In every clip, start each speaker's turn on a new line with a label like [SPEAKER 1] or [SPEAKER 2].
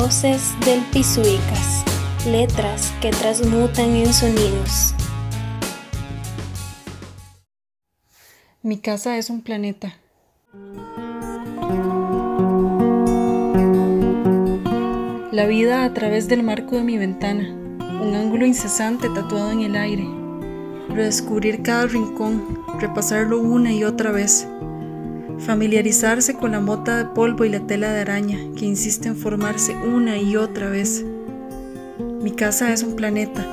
[SPEAKER 1] Voces del Pisuicas, letras que transmutan en sonidos.
[SPEAKER 2] Mi casa es un planeta. La vida a través del marco de mi ventana, un ángulo incesante tatuado en el aire. Redescubrir cada rincón, repasarlo una y otra vez Familiarizarse con la mota de polvo y la tela de araña que insiste en formarse una y otra vez. Mi casa es un planeta.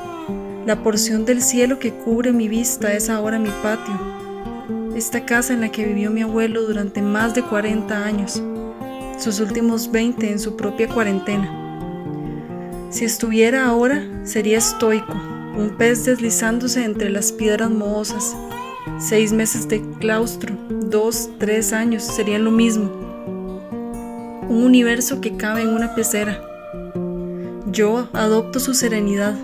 [SPEAKER 2] La porción del cielo que cubre mi vista es ahora mi patio. Esta casa en la que vivió mi abuelo durante más de 40 años, sus últimos 20 en su propia cuarentena. Si estuviera ahora, sería estoico, un pez deslizándose entre las piedras mohosas. Seis meses de claustro, dos, tres años serían lo mismo. Un universo que cabe en una pecera. Yo adopto su serenidad.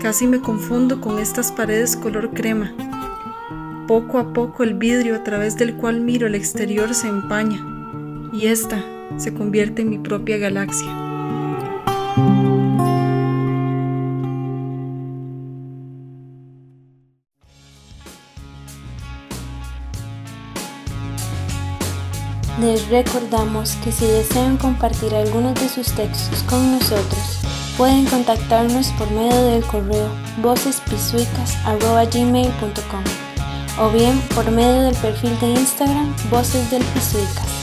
[SPEAKER 2] Casi me confundo con estas paredes color crema. Poco a poco el vidrio a través del cual miro el exterior se empaña y esta se convierte en mi propia galaxia.
[SPEAKER 1] Les recordamos que si desean compartir algunos de sus textos con nosotros, pueden contactarnos por medio del correo vocespisuicas.gmail.com o bien por medio del perfil de Instagram Voces del Pisuicas.